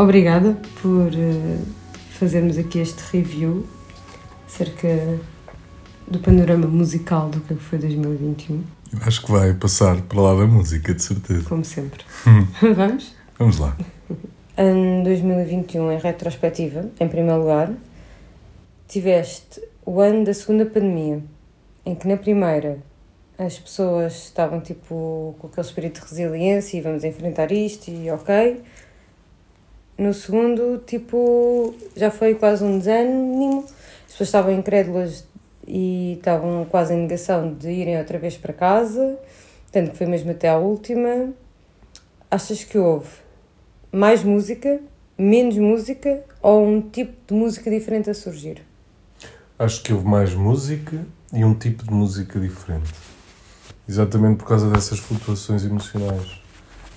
Obrigada por uh, fazermos aqui este review acerca do panorama musical do que foi 2021. Acho que vai passar para lá da música, de certeza. Como sempre. Vamos? Vamos lá. Ano 2021 em retrospectiva, em primeiro lugar, tiveste o ano da segunda pandemia, em que na primeira as pessoas estavam tipo com aquele espírito de resiliência e vamos enfrentar isto e ok. No segundo, tipo, já foi quase um desânimo, as pessoas estavam incrédulas e estavam quase em negação de irem outra vez para casa, tanto que foi mesmo até à última. Achas que houve mais música, menos música ou um tipo de música diferente a surgir? Acho que houve mais música e um tipo de música diferente. Exatamente por causa dessas flutuações emocionais.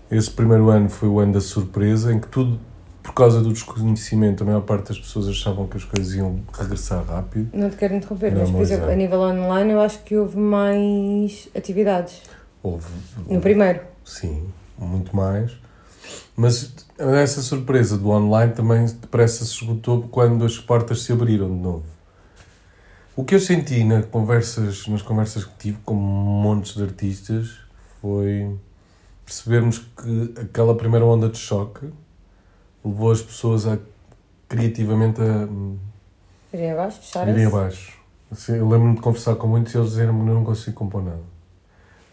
Esse primeiro ano foi o ano da surpresa, em que tudo, por causa do desconhecimento, a maior parte das pessoas achavam que as coisas iam regressar rápido. Não te quero interromper, Não, mas, por exemplo, é. a nível online, eu acho que houve mais atividades. Houve. No primeiro? Sim, muito mais. Mas essa surpresa do online também depressa se esgotou quando as portas se abriram de novo. O que eu senti nas conversas, nas conversas que tive com montes de artistas foi percebermos que aquela primeira onda de choque levou as pessoas a criativamente a irem abaixo, fechar irem abaixo. Assim, eu lembro-me de conversar com muitos e eles dizerem que não consigo compor nada.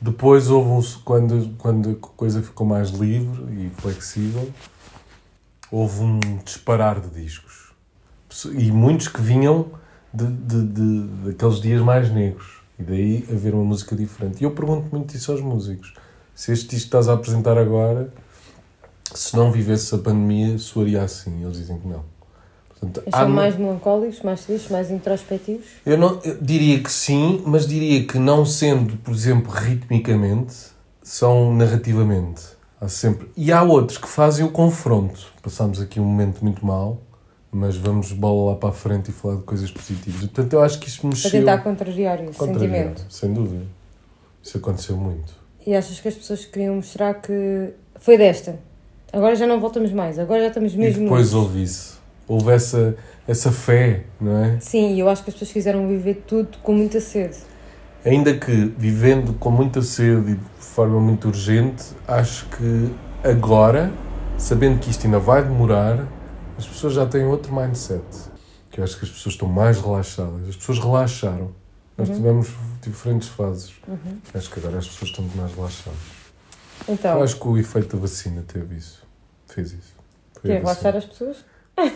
Depois houve um, quando, quando a coisa ficou mais livre e flexível, houve um disparar de discos. E muitos que vinham de, de, de, daqueles dias mais negros. E daí haver uma música diferente. E eu pergunto muito isso aos músicos. Se este disco que estás a apresentar agora, se não vivesse a pandemia, soaria assim. Eles dizem que não. Portanto, São mais melancólicos, mais tristes, mais introspectivos? Eu, não, eu diria que sim, mas diria que não sendo, por exemplo, ritmicamente, são narrativamente. Há sempre... E há outros que fazem o confronto. Passamos aqui um momento muito mal mas vamos bola lá para a frente e falar de coisas positivas. Portanto, eu acho que isso mexeu... Para tentar contrariar esse contrariar, sentimento. Sem dúvida. Isso aconteceu muito. E achas que as pessoas queriam mostrar que foi desta? Agora já não voltamos mais, agora já estamos mesmo... E depois houve isso. Houve essa, essa fé, não é? Sim, e eu acho que as pessoas quiseram viver tudo com muita sede. Ainda que vivendo com muita sede e de forma muito urgente, acho que agora, sabendo que isto ainda vai demorar, as pessoas já têm outro mindset. Que eu acho que as pessoas estão mais relaxadas. As pessoas relaxaram. Nós uhum. tivemos diferentes fases. Uhum. Acho que agora as pessoas estão mais relaxadas. Então, eu acho que o efeito da vacina teve isso. Fez isso. Foi que relaxar as pessoas?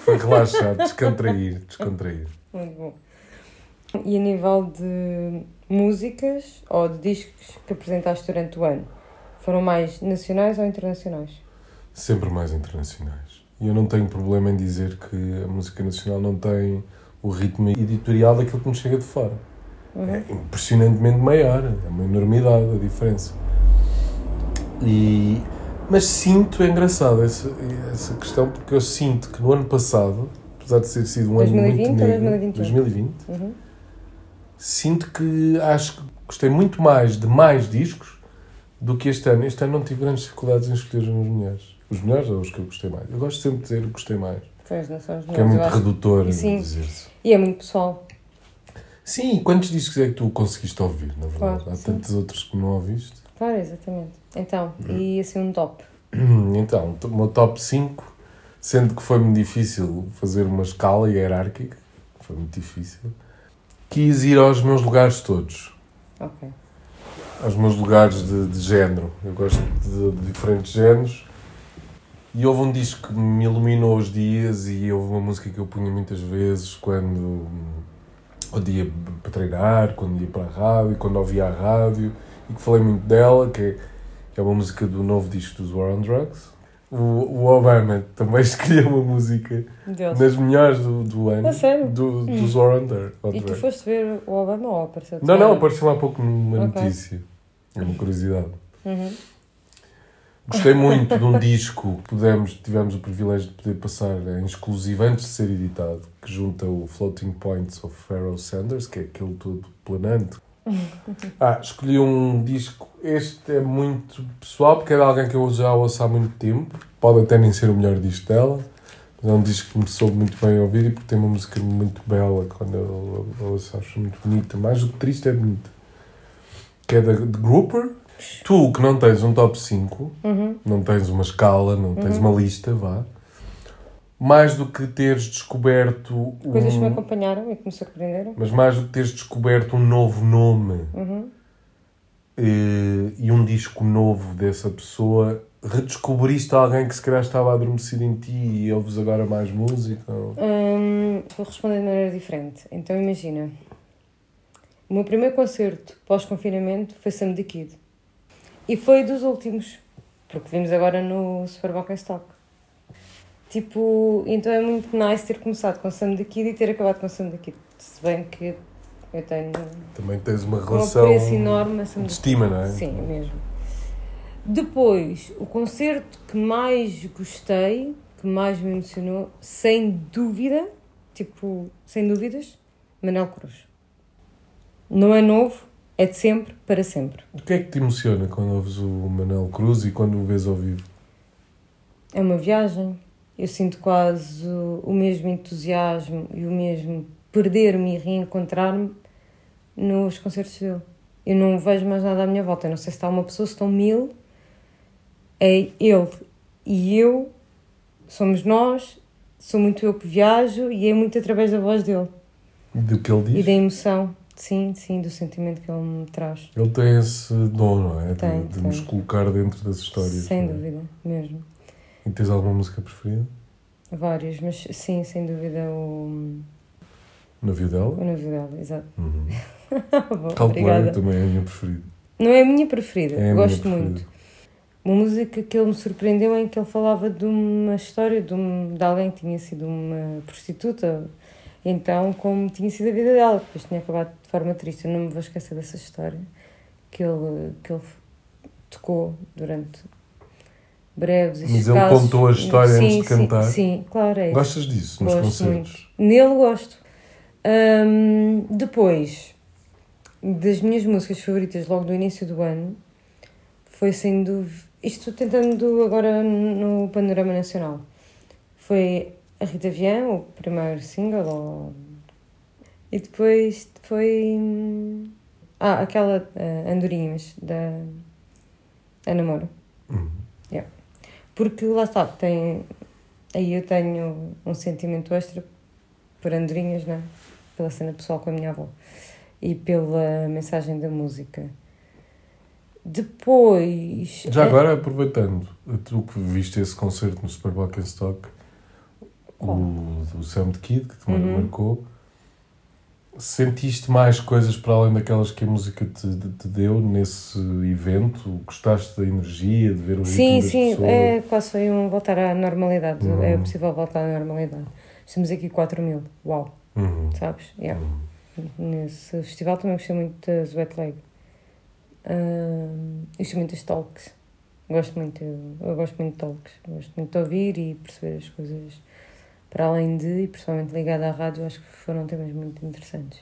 Foi relaxar, descontrair, descontrair. Muito bom. E a nível de músicas ou de discos que apresentaste durante o ano, foram mais nacionais ou internacionais? Sempre mais internacionais. E eu não tenho problema em dizer que a música nacional não tem o ritmo editorial daquilo que nos chega de fora. Uhum. É impressionantemente maior, é uma enormidade a diferença. E, mas sinto, é engraçado essa, essa questão, porque eu sinto que no ano passado, apesar de ter sido um 2020 ano muito negro, 2020, uhum. sinto que acho que gostei muito mais de mais discos do que este ano. Este ano não tive grandes dificuldades em escolher as mulheres os melhores ou os que eu gostei mais. Eu gosto sempre de dizer que gostei mais. Pois, não são os melhores. Que é muito redutor dizer-se. E é muito pessoal. Sim, quantos discos é que tu conseguiste ouvir, na verdade? Claro, Há sim. tantos outros que não ouviste. Claro, exatamente. Então, e assim um top? Então, o meu top 5, sendo que foi-me difícil fazer uma escala hierárquica, foi muito difícil, quis ir aos meus lugares todos. Ok. Aos meus lugares de, de género. Eu gosto de, de diferentes géneros e houve um disco que me iluminou os dias e houve uma música que eu punha muitas vezes quando o dia para treinar, quando ia para a rádio, quando ouvia a rádio e que falei muito dela, que é, que é uma música do novo disco dos War on Drugs. O, o Obama também escolheu uma música Deus. nas melhores do, do ano? Do, hum. dos War on Drugs. E tu foste ver o Obama ou apareceu? Não, não, apareceu há pouco numa okay. notícia. É uma curiosidade. Uhum. Gostei muito de um disco que pudemos, tivemos o privilégio de poder passar em exclusivo antes de ser editado, que junta o Floating Points of Pharoah Sanders, que é aquele todo planante, Ah, escolhi um disco. Este é muito pessoal, porque é de alguém que eu já ouço há muito tempo. Pode até nem ser o melhor disco dela, mas é um disco que me soube muito bem ouvir e porque tem uma música muito bela. Quando eu, eu ouço, acho muito bonita. Mais do que triste, é bonita. Que é da de Grouper. Tu, que não tens um top 5, Uhum. não tens uma escala, não tens uma lista, vá. Mais do que teres descoberto Coisas que me um, acompanharam e que me surpreenderam. mas mais do que teres descoberto um novo nome Uhum. eh, e um disco novo dessa pessoa, redescobriste alguém que se calhar estava adormecido em ti e ouves agora mais música? ou- Hum, vou responder de maneira diferente. Então imagina. O meu primeiro concerto pós-confinamento foi Sam the Kid. E foi dos últimos. Porque vimos agora no Super Bowl em Stock. Tipo, então é muito nice ter começado com Sam the Kid e ter acabado com Sam the Kid. Se bem que eu tenho Também tens uma um relação apreço enorme a Sam de estima, não é? Sim, é mesmo. Depois, o concerto que mais gostei, que mais me emocionou, sem dúvida, tipo, sem dúvidas, Manel Cruz. Não é novo, é de sempre, para sempre. O que é que te emociona quando ouves o Manel Cruz e quando o vês ao vivo? É uma viagem. Eu sinto quase o, mesmo entusiasmo e o mesmo perder-me e reencontrar-me nos concertos dele. Eu não vejo mais nada à minha volta. Eu não sei se está uma pessoa, se estão mil. É ele e eu, somos nós, sou muito eu que viajo e é muito através da voz dele Do que ele e diz? da emoção. Sim, sim, do sentimento que ele me traz. Ele tem esse dom, não é? De- Tem, de tem. nos colocar dentro das histórias. Sem é? dúvida, mesmo. E tens alguma música preferida? Vários, mas sim, sem dúvida o, navio dela? o navio dela, exato. Uhum. Bom, Calcular obrigada. também é a minha preferida. Não é a minha preferida, É a minha gosto preferida. muito. Uma música que ele me surpreendeu em que ele falava de uma história de, um, de alguém que tinha sido uma prostituta. Então, como tinha sido a vida dela, depois tinha acabado de forma triste. Eu não me vou esquecer dessa história que ele, que ele tocou durante breves e Mas ele contou a história sim, antes de sim, cantar? Sim, claro, é. Gostas disso nos Gosto concertos? Nele gosto. Hum, depois, das minhas músicas favoritas logo do início do ano, foi sem dúvida. Isto tentando agora no panorama nacional. Foi a Rita Vian, o primeiro single. ou- E depois foi. Ah, aquela uh, Andorinhas, da Ana Moura. Uhum. Porque lá está, tem, aí eu tenho um sentimento extra por andorinhas, não é? Pela cena pessoal com a minha avó e pela mensagem da música. Depois. Já eh, agora, aproveitando, tu que viste esse concerto no Super Bowl Stock, Qual? o do Sam Kid, que também Uhum. marcou, sentiste mais coisas para além daquelas que a música te, te- te deu nesse evento? Gostaste da energia, de ver o ritmo Sim, sim, é quase foi um voltar à normalidade. Uhum. É possível voltar à normalidade. Estamos aqui 4 mil. Uau, Uhum. sabes? Yeah. Uhum. Nesse festival também gostei muito das Wet Leg. Um, gostei muito das talks. Gosto muito, eu, eu gosto muito de talks. Gosto muito de ouvir e perceber as coisas para além de, e principalmente ligada à rádio, acho que foram temas muito interessantes.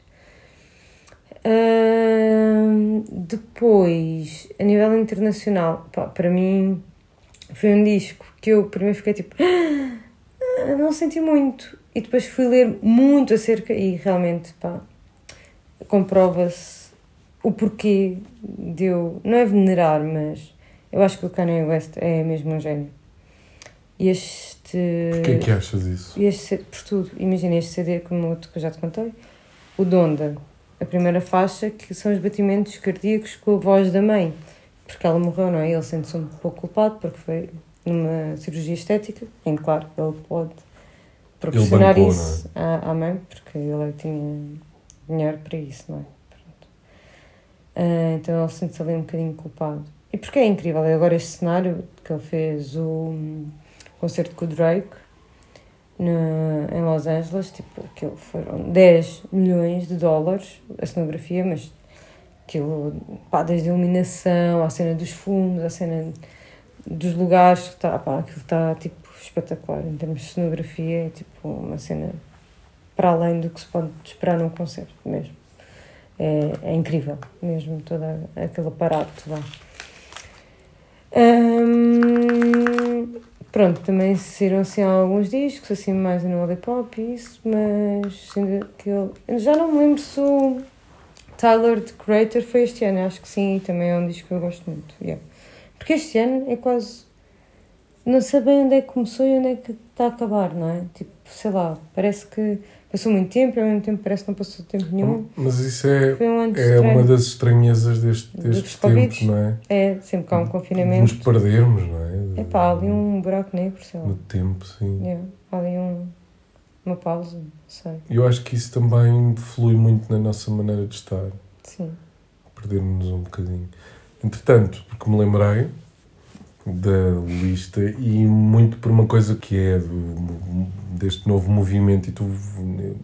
Um, depois, a nível internacional, pá, para mim foi um disco que eu primeiro fiquei tipo, "Ah, não senti muito. E depois fui ler muito acerca e realmente, comprova-se o porquê de eu, não é venerar, mas eu acho que o Kanye West é mesmo um gênio. E Este. Porquê é que achas isso? E este por tudo, imagina este CD como outro que eu já te contei, o Donda, a primeira faixa, que são os batimentos cardíacos com a voz da mãe, porque ela morreu, não é? Ele sente-se um pouco culpado porque foi numa cirurgia estética, em que, claro, ele pode proporcionar bancou, isso à, à mãe, porque ele tinha dinheiro para isso, não é? Pronto. Ah, então ele sente-se ali um bocadinho culpado. E porque é incrível, e agora este cenário que ele fez o concerto com o Drake na, em Los Angeles, tipo, aquilo foram 10 milhões de dólares a cenografia, mas aquilo, pá, desde a iluminação, à cena dos fumos, à cena dos lugares, tá, pá, aquilo está tipo espetacular em termos de cenografia, é tipo uma cena para além do que se pode esperar num concerto mesmo. é, é incrível, mesmo todo aquele aparato lá. Hum, pronto, também saíram assim alguns discos, assim mais no Lollipop e isso, mas que eu, eu já não me lembro se o Tyler, The Creator, foi este ano, acho que sim, também é um disco que eu gosto muito. Yeah. Porque este ano é quase. Não sei bem onde é que começou e onde é que está a acabar, não é? Tipo, sei lá, parece que passou muito tempo e ao mesmo tempo parece que não passou tempo nenhum. Mas isso é, um é uma das estranhezas deste, destes tempos, não é? É, sempre que há um confinamento. nos perdermos, não é? É pá, ali um buraco negro, sei lá. No tempo, sim. Há ali um, uma pausa, não sei. Eu acho que isso também flui muito na nossa maneira de estar, Sim. perdermos um bocadinho. Entretanto, porque me lembrei da lista e muito por uma coisa que é do, deste novo movimento, e tu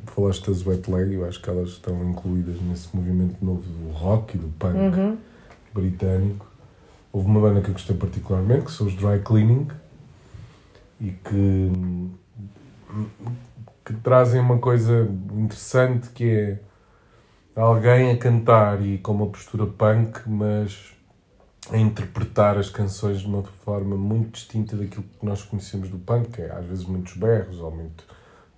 falaste das wet leg, eu acho que elas estão incluídas nesse movimento novo do rock e do punk Uhum. britânico. Houve uma banda que eu gostei particularmente, que são os Dry Cleaning, e que, que trazem uma coisa interessante que é alguém a cantar e com uma postura punk, mas a interpretar as canções de uma forma muito distinta daquilo que nós conhecemos do punk, que é às vezes muitos berros, ou muito,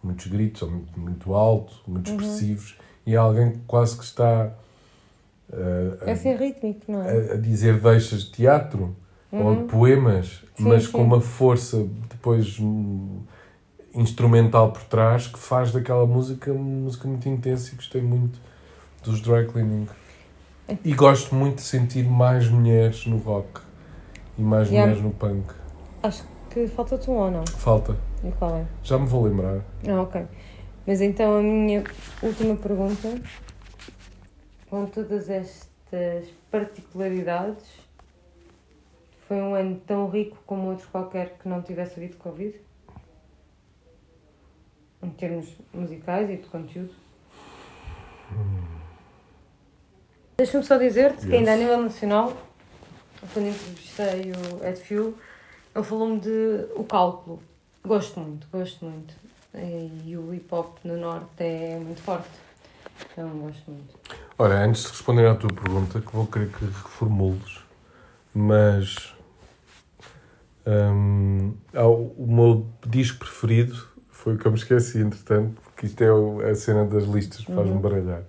muitos gritos, ou muito, muito alto, muito expressivos, e é alguém que quase que está uh, a- É ser rítmico, não é? a, a dizer deixas de teatro ou de Uhum. poemas, Sim, mas sim. com uma força depois hum, instrumental por trás que faz daquela música uma música muito intensa e gostei muito dos dry cleaning. E gosto muito de sentir mais mulheres no rock e mais Yeah. mulheres no punk. Acho que falta-te um ou não? Falta. E qual é? Já me vou lembrar. Ah, ok. Mas então a minha última pergunta, com todas estas particularidades, foi um ano tão rico como outro qualquer que não tivesse havido Covid? Em termos musicais e de conteúdo? Deixa-me só dizer-te que ainda a nível nacional, quando entrevistei o Ed Fuel, ele falou-me de o cálculo. Gosto muito, gosto muito. E o hip hop no norte é muito forte. Então gosto muito. Ora, antes de responder à tua pergunta, que vou querer que reformules, mas hum, o meu disco preferido foi o que eu me esqueci, entretanto, porque isto é o- a cena das listas que faz-me Uhum. baralhar.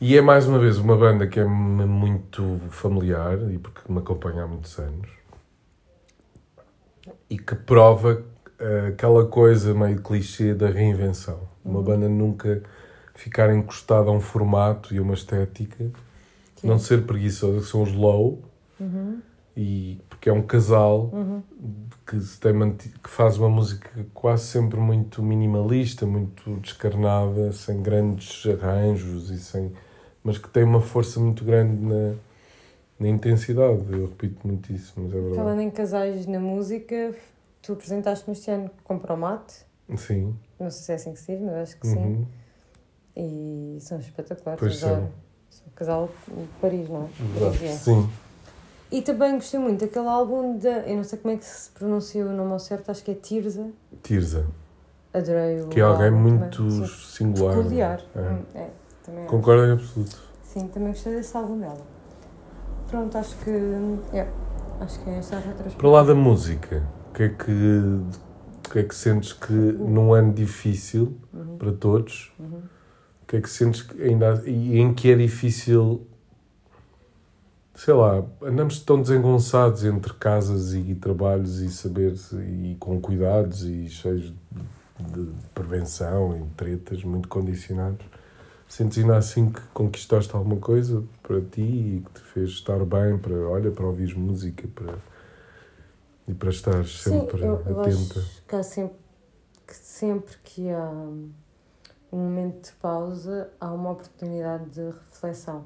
E é mais uma vez uma banda que é muito familiar e porque me acompanha há muitos anos. E que prova eh, aquela coisa meio clichê da reinvenção. Uma banda nunca ficar encostada a um formato e a uma estética, Que- não ser preguiçosa, que são os low, Uhum, e porque é um casal uhum, que, se tem manti- que faz uma música quase sempre muito minimalista, muito descarnada, sem grandes arranjos e sem mas que tem uma força muito grande na, na intensidade. Eu repito muito isso, mas é verdade. Falando em casais na música, tu apresentaste-me este ano com Promate. Sim. Não sei se é assim que se diz, mas acho que sim. Uhum. E são espetaculares. Pois são. São um casal de Paris, não é? É. Sim. E também gostei muito daquele álbum da. Eu não sei como é que se pronuncia o nome ao certo, acho que é Tirza. Tirza, Adorei o que é alguém álbum muito também. Sim. singular. peculiar. É. Hum, É, também acho. Concordo em absoluto. Sim, também gostei desse álbum dela. Pronto, acho que. É, acho que é esta a retrospectiva. Para lá da música, o que é que, o que, é que sentes que num ano difícil Uhum, para todos, uhum. o que é que sentes que ainda e em que é difícil, sei lá, andamos tão desengonçados entre casas e, trabalhos e saber e com cuidados e cheios de, de prevenção e tretas muito condicionados. Sentes ainda assim que conquistaste alguma coisa para ti e que te fez estar bem para, olha, para ouvir música para, e para estar sempre Sim, eu, eu atenta. acho que há sempre que sempre que há um momento de pausa, há uma oportunidade de reflexão.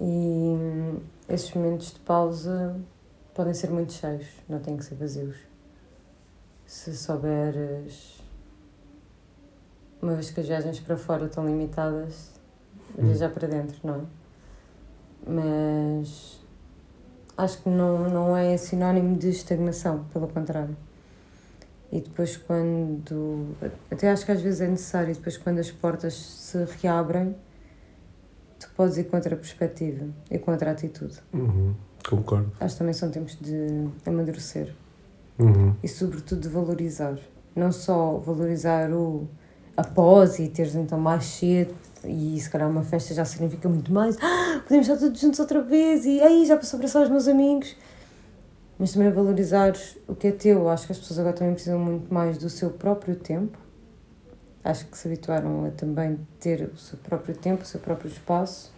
E esses momentos de pausa podem ser muito cheios, não têm que ser vazios. Se souberes, uma vez que as viagens para fora estão limitadas, Hum. viajar para dentro, não é? Mas acho que não, não é sinónimo de estagnação, pelo contrário. E depois, quando. Até acho que às vezes é necessário, depois, quando as portas se reabrem, tu podes ir contra a perspectiva e contra a atitude. Uhum. Concordo. Acho que também são tempos de amadurecer Uhum. e, sobretudo, de valorizar. Não só valorizar o após e teres então mais cedo, e se calhar uma festa já significa muito mais. Ah, podemos estar todos juntos outra vez e aí já passou só os meus amigos. Mas também valorizar o que é teu. Acho que as pessoas agora também precisam muito mais do seu próprio tempo. Acho que se habituaram a também ter o seu próprio tempo, o seu próprio espaço.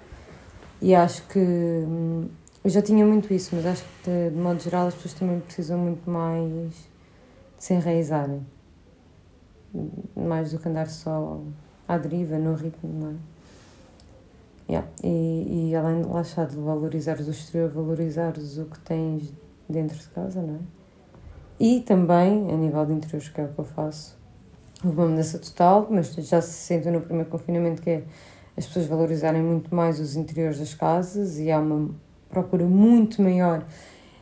E acho que hum, eu já tinha muito isso, mas acho que de modo geral as pessoas também precisam muito mais de se enraizarem. Mais do que andar só à deriva, no ritmo, não é? Yeah. E, e além de lá está, de valorizares o exterior, valorizares o que tens dentro de casa, não é? E também, a nível de interiores, que é o que eu faço, houve uma mudança total, mas já se sentiu no primeiro confinamento que é as pessoas valorizarem muito mais os interiores das casas e há uma procura muito maior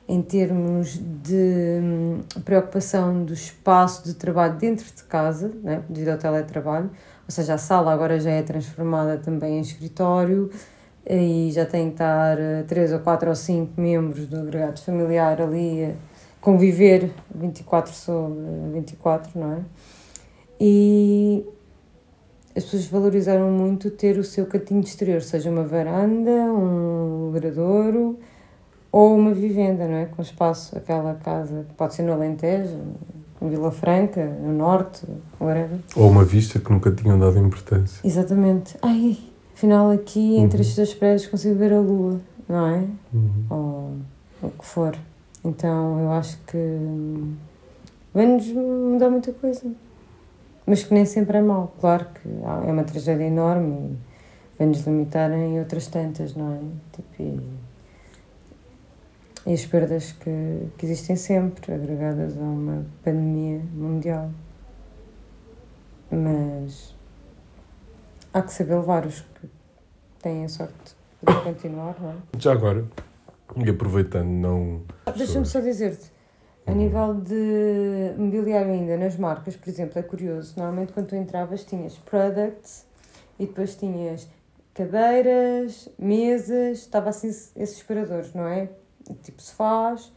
em termos de hum, preocupação do espaço de trabalho dentro de casa, né, devido ao teletrabalho, ou seja, a sala agora já é transformada também em escritório e já tem que estar eh, três ou quatro ou cinco membros do agregado familiar ali a conviver 24 sobre 24, não é? E as pessoas valorizaram muito ter o seu cantinho exterior, seja uma varanda, um logradouro ou uma vivenda, não é? Com espaço, aquela casa, pode ser no Alentejo, em Vila Franca, no Norte, whatever. Ou uma vista que nunca tinham dado importância. Exatamente. Ai, afinal aqui entre Uhum. estes dois prédios consigo ver a lua, não é? Uhum. Ou o que for. Então eu acho que vai-nos mudar muita coisa. Mas que nem sempre é mau. Claro que é uma tragédia enorme e vai-nos limitar em outras tantas, não é? Tipo, e, e as perdas que, que existem sempre, agregadas a uma pandemia mundial. Mas há que saber levar os que têm a sorte de continuar, não é? Já agora, e aproveitando, não. Deixa-me só dizer-te, a nível de mobiliário ainda, nas marcas, por exemplo, é curioso, normalmente quando tu entravas tinhas products e depois tinhas cadeiras, mesas, estava assim esses separadores, não é? Tipo sofás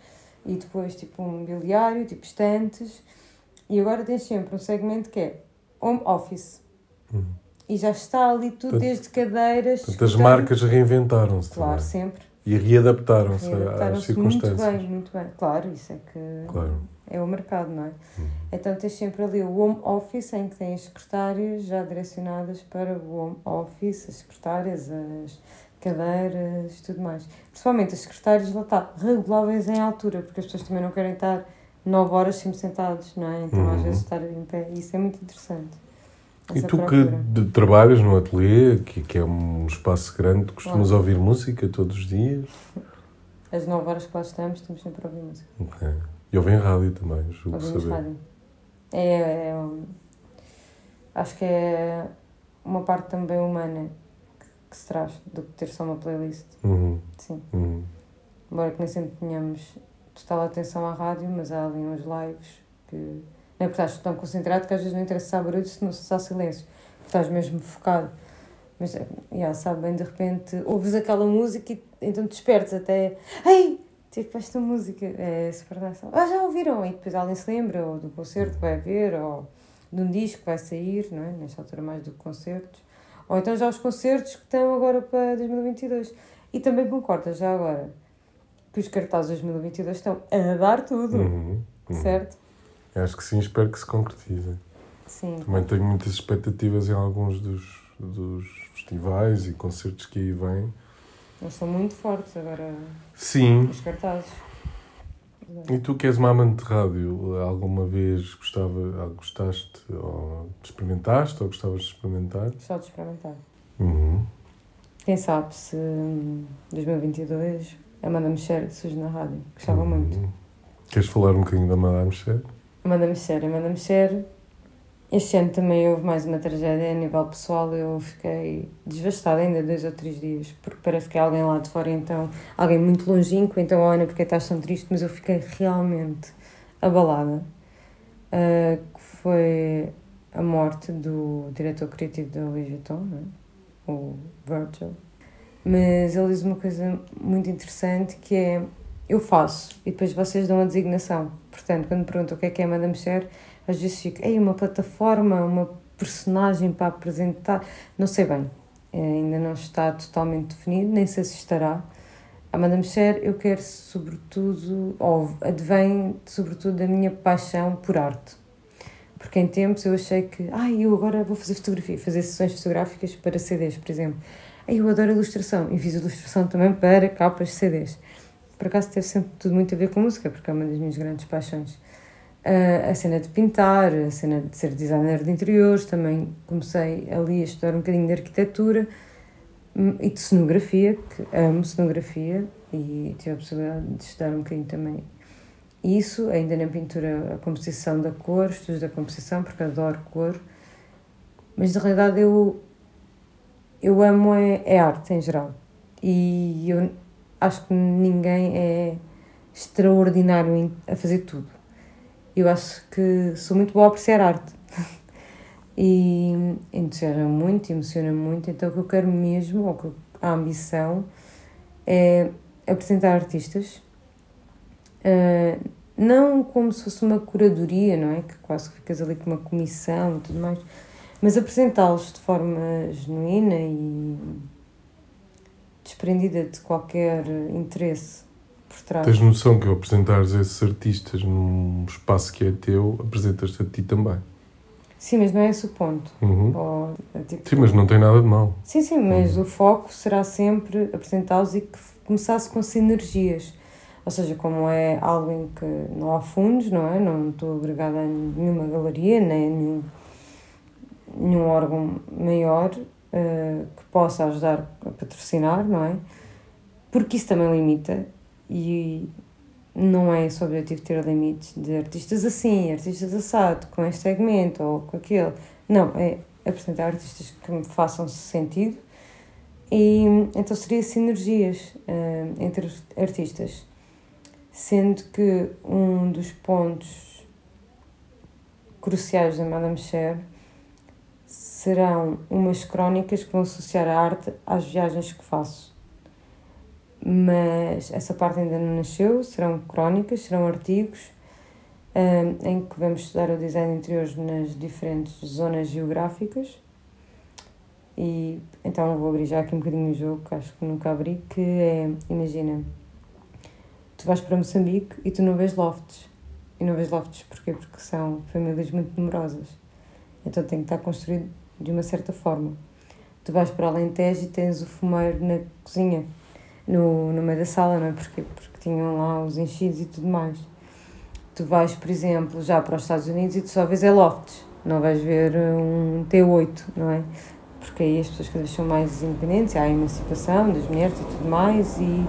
e depois tipo um mobiliário, tipo estantes e agora tens sempre um segmento que é home office Uhum. e já está ali tudo desde cadeiras... Portanto, as marcas reinventaram-se Claro, também. sempre. E readaptaram-se às Adaptaram-se muito circunstâncias. bem, muito bem. Claro, isso é que Claro. é o mercado, não é? Uhum. Então tens sempre ali o home office em que tens secretárias já direcionadas para o home office, as secretárias, as cadeiras e tudo mais. Principalmente as secretárias lá está, reguláveis em altura, porque as pessoas também não querem estar nove horas sempre sentados, não é? Então às Uhum. vezes estar em pé, isso é muito interessante. E tu que procura. de- trabalhas no ateliê, que, que é um espaço grande, costumas Claro. ouvir música todos os dias? As nove horas que lá estamos, estamos sempre a ouvir música. Ok. E ouvem rádio também, julgo Ouvimos saber. rádio. É, é um- acho que é uma parte também humana que, se traz do que ter só uma playlist. Uhum. Sim. Uhum. Embora que nem sempre tenhamos total atenção à rádio, mas há ali uns lives que. Não é porque estás tão concentrado que às vezes não interessa se há barulho se não se há silêncio. Estás mesmo focado. Mas, yeah, sabe bem, de repente ouves aquela música e então despertas até. Ei! Tipo, esta música é super nice. Ah, já ouviram? E depois alguém se lembra, ou do concerto que vai haver, ou de um disco que vai sair, não é? Nesta altura mais do que concertos. Ou então já os concertos que estão agora para 2022. E também concordas, já agora, que os cartazes de 2022 estão a dar tudo, Uhum. Uhum. certo? Acho que sim, espero que se concretize. Sim. Também tenho muitas expectativas em alguns dos, dos festivais e concertos que aí vêm. Eles estão muito fortes agora, Sim. os cartazes. E tu que és uma amante de rádio, alguma vez gostava, gostaste ou experimentaste ou gostavas de experimentar? Só de experimentar. Uhum. Quem sabe se em 2022 Amanda Mexer surge na rádio. Gostava muito. Uhum. Queres falar um bocadinho da Madame Che? Amanda Mexer, Amanda Mexer. Este ano também houve mais uma tragédia a nível pessoal. Eu fiquei devastada ainda dois ou três dias, porque parece que é alguém lá de fora, então, alguém muito longínquo. Então, Ana, porque estás tão triste? Mas eu fiquei realmente abalada. uh, que foi a morte do diretor criativo da Louis Vuitton, é? o Virgil. Mas ele diz uma coisa muito interessante que é eu faço e depois vocês dão a designação. Portanto, quando me perguntam o que é que é Madame Cher, às vezes fico, ei, uma plataforma, uma personagem para apresentar, não sei bem, é, ainda não está totalmente definido, nem sei se estará. A Madame Cher eu quero sobretudo, ou advém sobretudo da minha paixão por arte. Porque em tempos eu achei que, ai, ah, eu agora vou fazer fotografia, fazer sessões fotográficas para CDs, por exemplo. Ai, eu adoro ilustração e fiz ilustração também para capas de CDs. Por acaso teve sempre tudo muito a ver com música, porque é uma das minhas grandes paixões. A cena de pintar, a cena de ser designer de interiores, também comecei ali a estudar um bocadinho de arquitetura hum, e de cenografia, que amo cenografia e tive a possibilidade de estudar um bocadinho também isso, ainda na pintura, a composição da cor, estudos da composição, porque adoro cor, mas na realidade eu, eu amo é, é arte em geral e eu acho que ninguém é extraordinário a fazer tudo eu acho que sou muito boa a apreciar arte. e entusiasma muito, emociona muito. Então, o que eu quero mesmo, ou a ambição, é apresentar artistas. Uh, não como se fosse uma curadoria, não é? Que quase que ficas ali com uma comissão e tudo mais, mas apresentá-los de forma genuína e desprendida de qualquer interesse por trás. Tens noção que ao apresentares esses artistas num espaço que é teu, apresentas-te a ti também. Sim, mas não é esse o ponto. Uhum. Ou, é tipo... Sim, mas não tem nada de mal. Sim, sim, mas uhum. o foco será sempre apresentá-los e que começasse com sinergias. Ou seja, como é algo em que não há fundos, não é? Não estou obrigada a nenhuma galeria, nem a nenhum, nenhum órgão maior uh, que possa ajudar a patrocinar, não é? Porque isso também limita e não é esse o objetivo ter limites de artistas assim, artistas assado, com este segmento ou com aquele. Não, é apresentar artistas que me façam sentido e então seria sinergias uh, entre artistas. Sendo que um dos pontos cruciais da Madame Cher serão umas crónicas que vão associar a arte às viagens que faço mas essa parte ainda não nasceu. Serão crónicas, serão artigos um, em que vamos estudar o design de interiores nas diferentes zonas geográficas. E então vou abrir já aqui um bocadinho o jogo, que acho que nunca abri, que é, imagina, tu vais para Moçambique e tu não vês lofts. E não vês lofts porquê? Porque são famílias muito numerosas. Então tem que estar construído de uma certa forma. Tu vais para Alentejo e tens o fumeiro na cozinha no, no meio da sala, não é? Porque, porque tinham lá os enchidos e tudo mais. Tu vais, por exemplo, já para os Estados Unidos e tu só vês é lofts, não vais ver um T8, não é? Porque aí as pessoas cada vez são mais independentes, há a emancipação das mulheres e tudo mais, e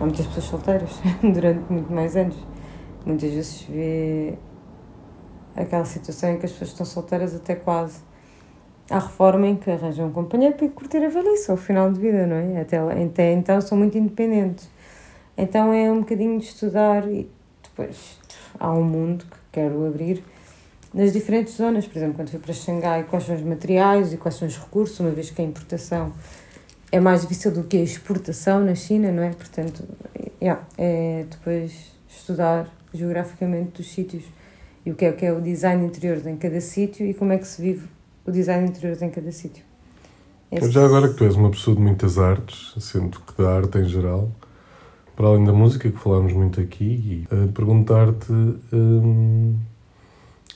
há muitas pessoas solteiras durante muito mais anos. Muitas vezes vê aquela situação em que as pessoas estão solteiras até quase à reforma em que arranjam um companheiro para ir curtir a velhice ao final de vida, não é? Até, até então são muito independentes. Então é um bocadinho de estudar e depois há um mundo que quero abrir nas diferentes zonas. Por exemplo, quando fui para Xangai, quais são os materiais e quais são os recursos, uma vez que a importação é mais difícil do que a exportação na China, não é? Portanto, yeah, é depois estudar geograficamente dos sítios e o que é, o que é o design interior em cada sítio e como é que se vive o design interior em cada sítio. Já agora que tu és uma pessoa de muitas artes, sendo que da arte em geral, para além da música que falámos muito aqui, uh, perguntar-te um,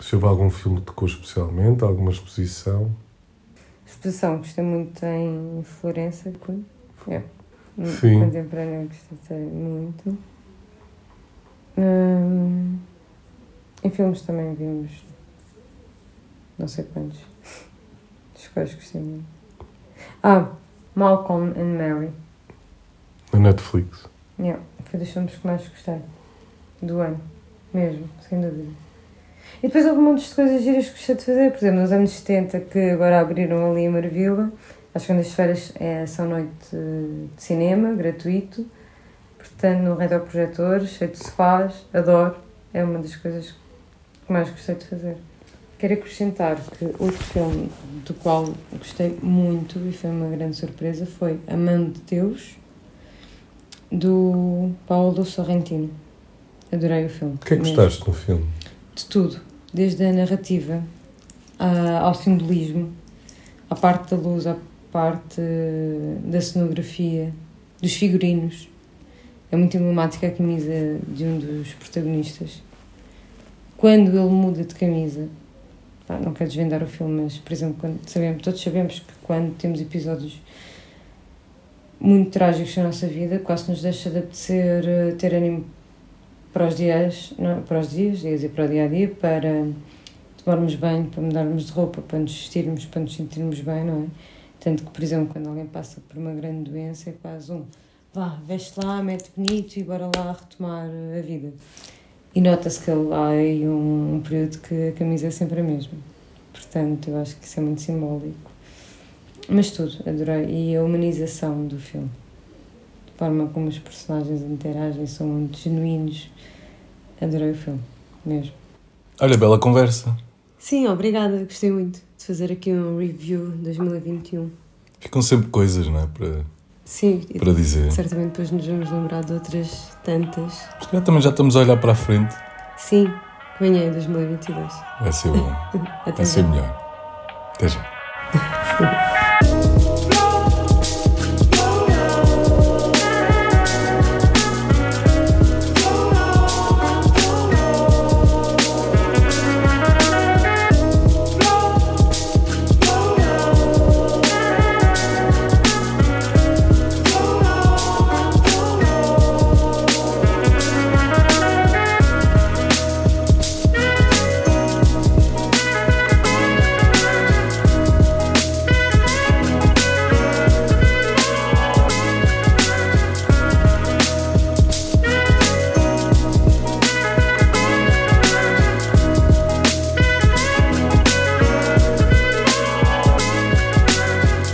se houve algum filme que tocou especialmente, alguma exposição. Exposição, gostei muito em Florença, é. Sim. Contemporâneo, gostei muito. Hum, em filmes também vimos não sei quantos. Dos quais gostei muito. Ah, Malcolm and Mary. Na Netflix. Yeah, foi dos filmes que mais gostei. Do ano. Mesmo, sem dúvida. E depois houve um monte de coisas giras que gostei de fazer. Por exemplo, nos anos 70, que agora abriram ali a Marvila, às segundas-feiras é, são noite de cinema, gratuito. Portanto, no retroprojetor, cheio de sofás, adoro. É uma das coisas que mais gostei de fazer. Quero acrescentar que outro filme do qual gostei muito e foi uma grande surpresa foi A Mão de Deus, do Paulo Sorrentino. Adorei o filme. O que é que mesmo. gostaste no filme? De tudo, desde a narrativa a- ao simbolismo, à parte da luz, à parte da cenografia, dos figurinos. É muito emblemática a camisa de um dos protagonistas. Quando ele muda de camisa, não quero desvendar o filme, mas, por exemplo, quando sabemos, todos sabemos que quando temos episódios muito trágicos na nossa vida, quase nos deixa de apetecer eh, ter ânimo para os dias, não, para os dias, ia dizer para o dia a dia, para tomarmos banho, para mudarmos de roupa, para nos vestirmos, para nos sentirmos bem, não é? Tanto que, por exemplo, quando alguém passa por uma grande doença, é quase um vá, veste lá, mete bonito e bora lá retomar a vida. E nota-se que há aí um, um período que a camisa é sempre a mesma. Portanto, eu acho que isso é muito simbólico. Mas tudo, adorei. E a humanização do filme. A forma como os personagens interagem são muito genuínos. Adorei o filme, mesmo. Olha, bela conversa. Sim, obrigada. Gostei muito de fazer aqui um review 2021. Ficam sempre coisas, não é? Para, Sim, para dizer. certamente depois nos vamos lembrar de outras tantas. Se calhar também já estamos a olhar para a frente. Sim, venha em 2022. Vai ser bom. Até Vai ser já. melhor. Até já.